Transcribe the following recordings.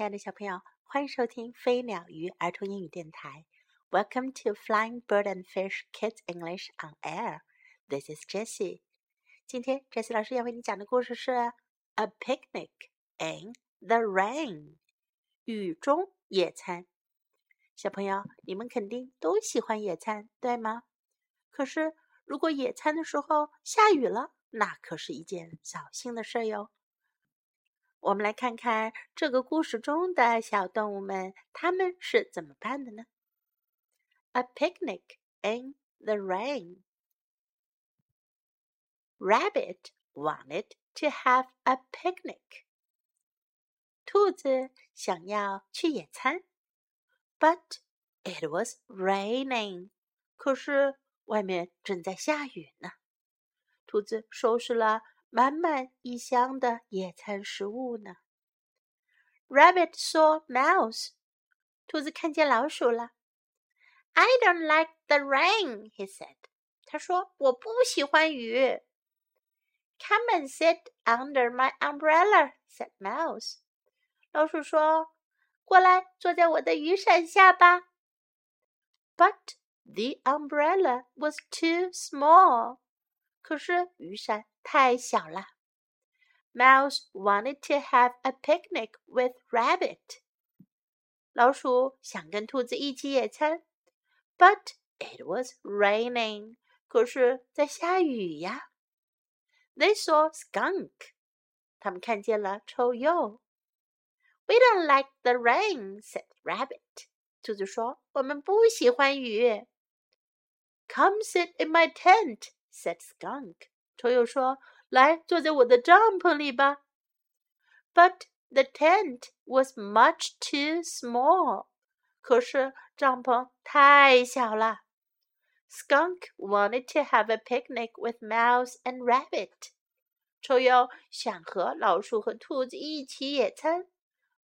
亲爱的小朋友，欢迎收听飞鸟鱼儿童英语电台。Welcome to Flying Bird and Fish Kids English on Air. This is Jessie. 今天 Jessie 老师要为你讲的故事是《A Picnic in the Rain》雨中野餐。小朋友，你们肯定都喜欢野餐，对吗？可是如果野餐的时候下雨了，那可是一件扫兴的事哟。我们来看看这个故事中的小动物们，他们是怎么办的呢？A picnic in the rain. Rabbit wanted to have a picnic. 兔子想要去野餐，but it was raining. 可是外面正在下雨呢。兔子收拾了。满满一箱的野餐食物呢。Rabbit saw mouse，兔子看见老鼠了。I don't like the rain，he said。他说我不喜欢雨。Come and sit under my umbrella，said mouse。老鼠说：“过来，坐在我的雨伞下吧。” But the umbrella was too small。可是雨伞太小了。Mouse wanted to have a picnic with Rabbit。老鼠想跟兔子一起野餐，but it was raining。可是在下雨呀。They saw skunk。他们看见了臭鼬。We don't like the rain," said Rabbit。兔子说：“我们不喜欢雨。” Come sit in my tent," said Skunk。臭鼬说：“来，坐在我的帐篷里吧。” But the tent was much too small. 可是帐篷太小了。Skunk wanted to have a picnic with Mouse and Rabbit. 臭鼬想和老鼠和兔子一起野餐，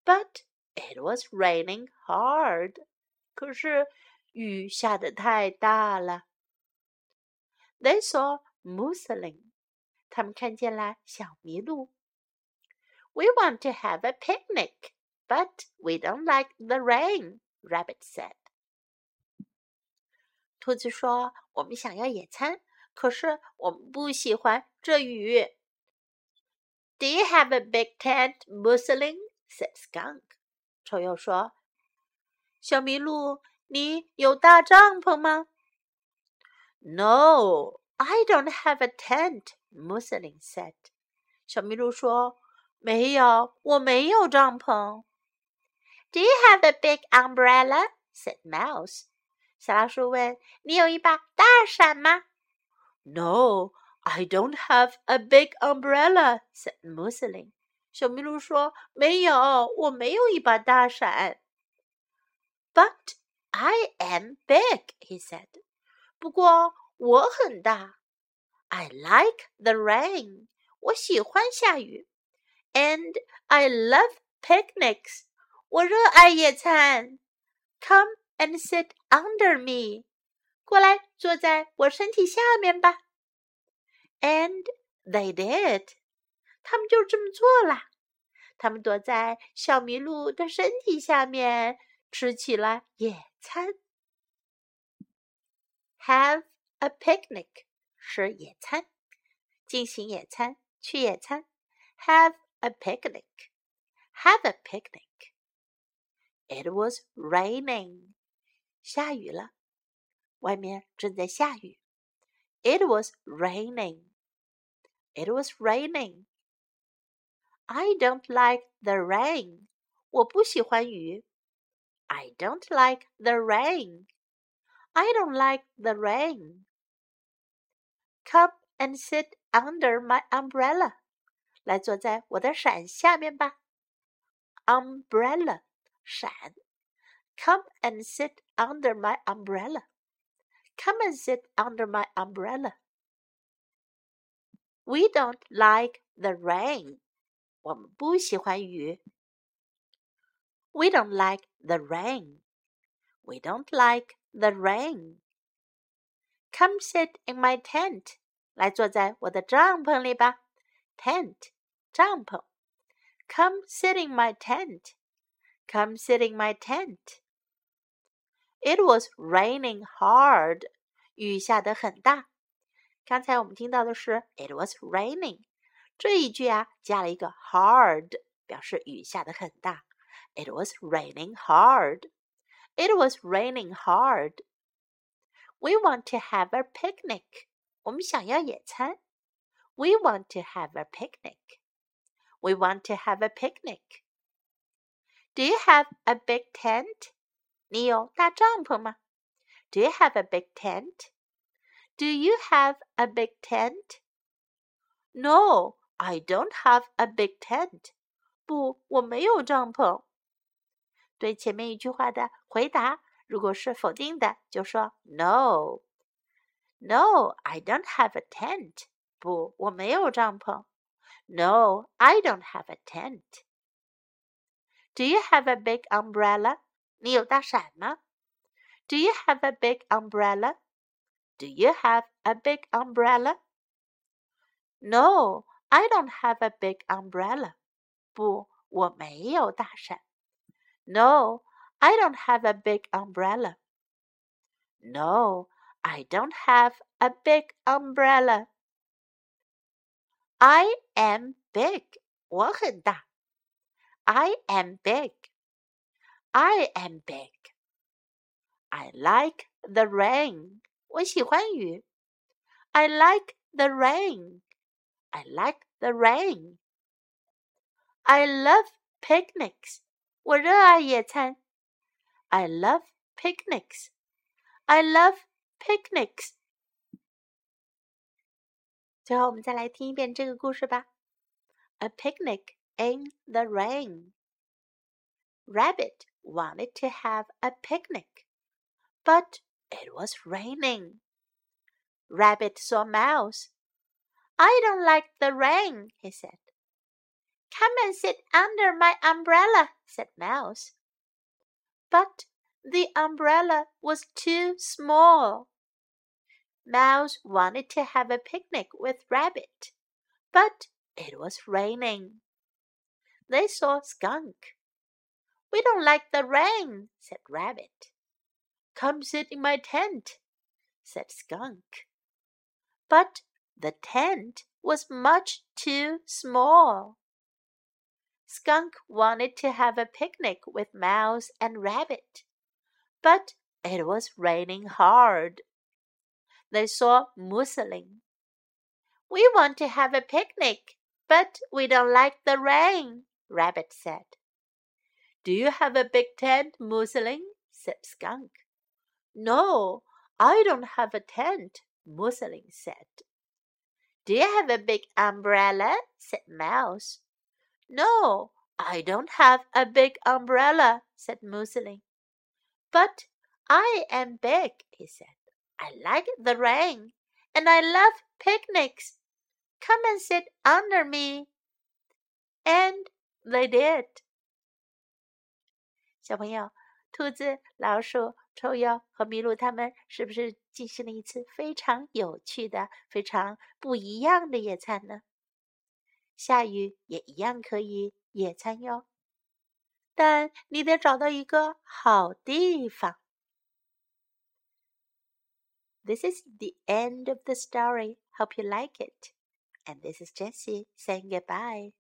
But it was raining hard. 可是雨下得太大了。 They saw Mousseline，他们看见了小麋鹿。We want to have a picnic, but we don't like the rain. Rabbit said. 兔子说：“我们想要野餐，可是我们不喜欢这雨。” Do you have a big tent, Mousseline? said Skunk. 臭鼬说：“小麋鹿，你有大帐篷吗 ？”No, I don't have a tent, Mousseline said. 小麋鹿说：“没有，我没有帐篷。” Do you have a big umbrella? said Mouse. 小老鼠问：“你有一把大伞吗？”No, I don't have a big umbrella, said Mousseline. 小麋鹿说：“没有，我没有一把大伞。” But I am big, he said. 不过我很大。I like the rain，我喜欢下雨。And I love picnics，我热爱野餐。Come and sit under me，过来坐在我身体下面吧。And they did，他们就这么做了。他们躲在小麋鹿的身体下面，吃起了野餐。Have a picnic 是野餐，进行野餐，去野餐。Have a picnic. Have a picnic. It was raining. 下雨了，外面正在下雨。It was raining. It was raining. I don't like the rain. 我不喜欢雨。I don't like the rain. I don't like the rain. Come and sit under my umbrella. 来坐在我的伞下面吧。Umbrella，伞。Come and sit under my umbrella. Come and sit under my umbrella. We don't like the rain. 我们不喜欢雨。We don't like the rain. We don't like the rain. Come sit in my tent. 来坐在我的帐篷里吧。Tent，帐篷。Come sit in my tent. Come sit in my tent. It was raining hard. 雨下得很大。刚才我们听到的是 It was raining。这一句啊，加了一个 hard，表示雨下得很大。It was raining hard. It was raining hard. We want to have a picnic. 我们想要野餐。We want to have a picnic. We want to have a picnic. Do you have a big tent? 你有大帐篷吗？Do you have a big tent? Do you have a big tent? No, I don't have a big tent. 不，我没有帐篷。 对前面一句话的回答，如果是否定的，就说 No. No, I don't have a tent. 不，我没有帐篷。No, I don't have a tent. Do you have a big umbrella? 你有大伞吗？Do you have a big umbrella? Do you have a big umbrella? No, I don't have a big umbrella. 不，我没有大伞。 No, I don't have a big umbrella. No, I don't have a big umbrella. I am big. 我很大。I am big. I am big. I like the rain. 我喜欢雨。I like the rain. I like the rain. I love picnics. 我热爱野餐。I love picnics. I love picnics. 最后，我们再来听一遍这个故事吧。A picnic in the rain. Rabbit wanted to have a picnic, but it was raining. Rabbit saw Mouse. I don't like the rain, he said. Come and sit under my umbrella, said Mouse. But the umbrella was too small. Mouse wanted to have a picnic with Rabbit, but it was raining. They saw Skunk. We don't like the rain, said Rabbit. Come sit in my tent, said Skunk. But the tent was much too small. Skunk wanted to have a picnic with Mouse and Rabbit, but it was raining hard. They saw Mousseline. We want to have a picnic, but we don't like the rain, Rabbit said. Do you have a big tent, Mousseline? said Skunk. No, I don't have a tent, Mousseline said. Do you have a big umbrella? said Mouse. No, I don't have a big umbrella, said Mousseline. But I am big, he said. I like the rain, and I love picnics. Come and sit under me. And they did. 小朋友，兔子、老鼠、臭鼬和麋鹿，他们是不是进行了一次非常有趣的、非常不一样的野餐呢？ 下雨也一样可以野餐哟，但你得找到一个好地方。This is the end of the story. Hope you like it. And this is Jessie saying goodbye.